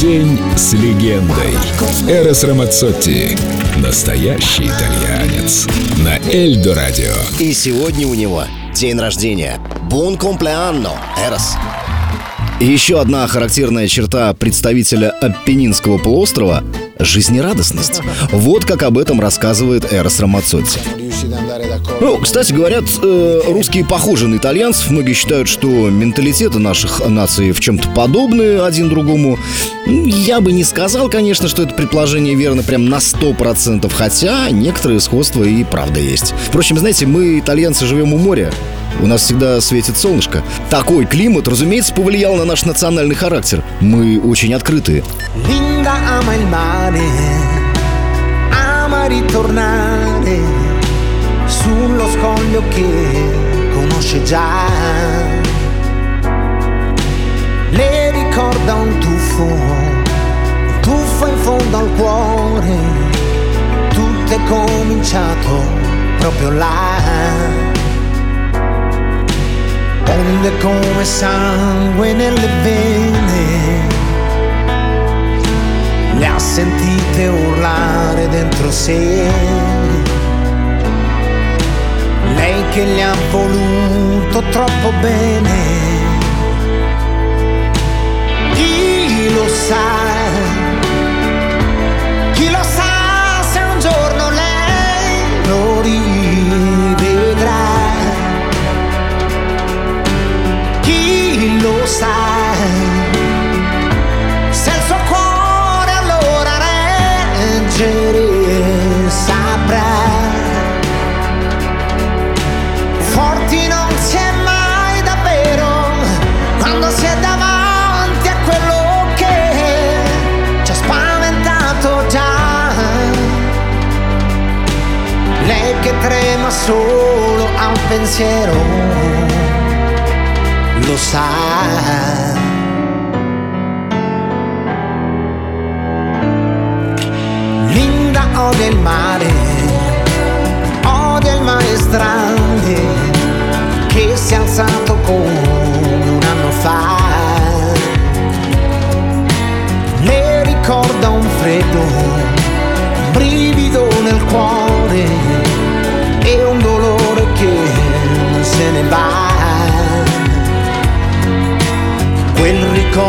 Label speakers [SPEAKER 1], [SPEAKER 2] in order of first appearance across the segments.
[SPEAKER 1] День с легендой. Эрос Рамацотти. Настоящий итальянец. На Эльдо Радио.
[SPEAKER 2] И сегодня у него день рождения. Бон комплеанно, Эрос. Еще одна характерная черта представителя Аппенинского полуострова – жизнерадостность. Вот как об этом рассказывает Эрос Рамацотти. Ну, кстати, говорят, э, русские похожи на итальянцев. Многие считают, что менталитеты наших наций в чем-то подобны один другому. Я бы не сказал, конечно, что это предположение верно прям на 100%, хотя некоторые сходства и правда есть. Впрочем, знаете, мы, итальянцы, живем у моря. У нас всегда светит солнышко. Такой климат, разумеется, повлиял на наш национальный характер. Мы очень открытые.
[SPEAKER 3] Tuffo in fondo al cuore. Tutto è cominciato proprio là. Onde come sangue nelle vene le ha sentite urlare dentro sé. Lei che le ha voluto troppo bene. Chi lo sa? Solo a un pensiero lo sa. Linda odia il mare,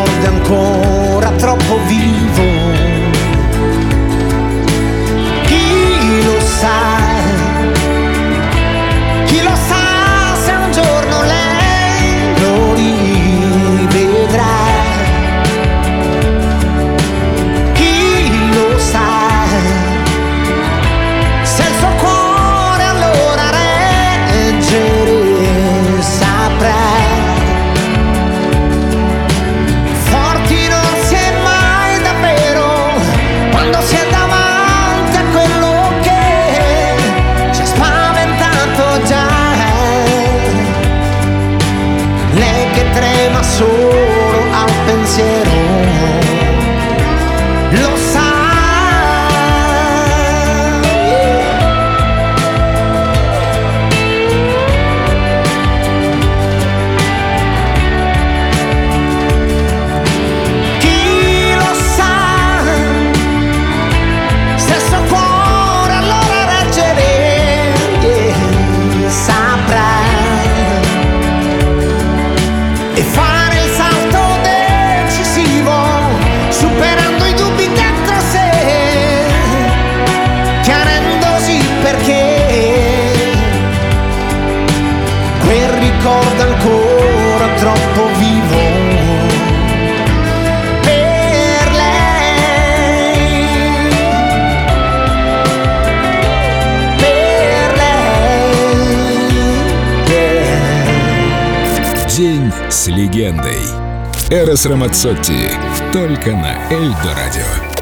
[SPEAKER 3] ricordo ancora troppo vivo. Chi lo sa?
[SPEAKER 1] Легендой. Эрос Рамацотти. Только на Эльдо Радио.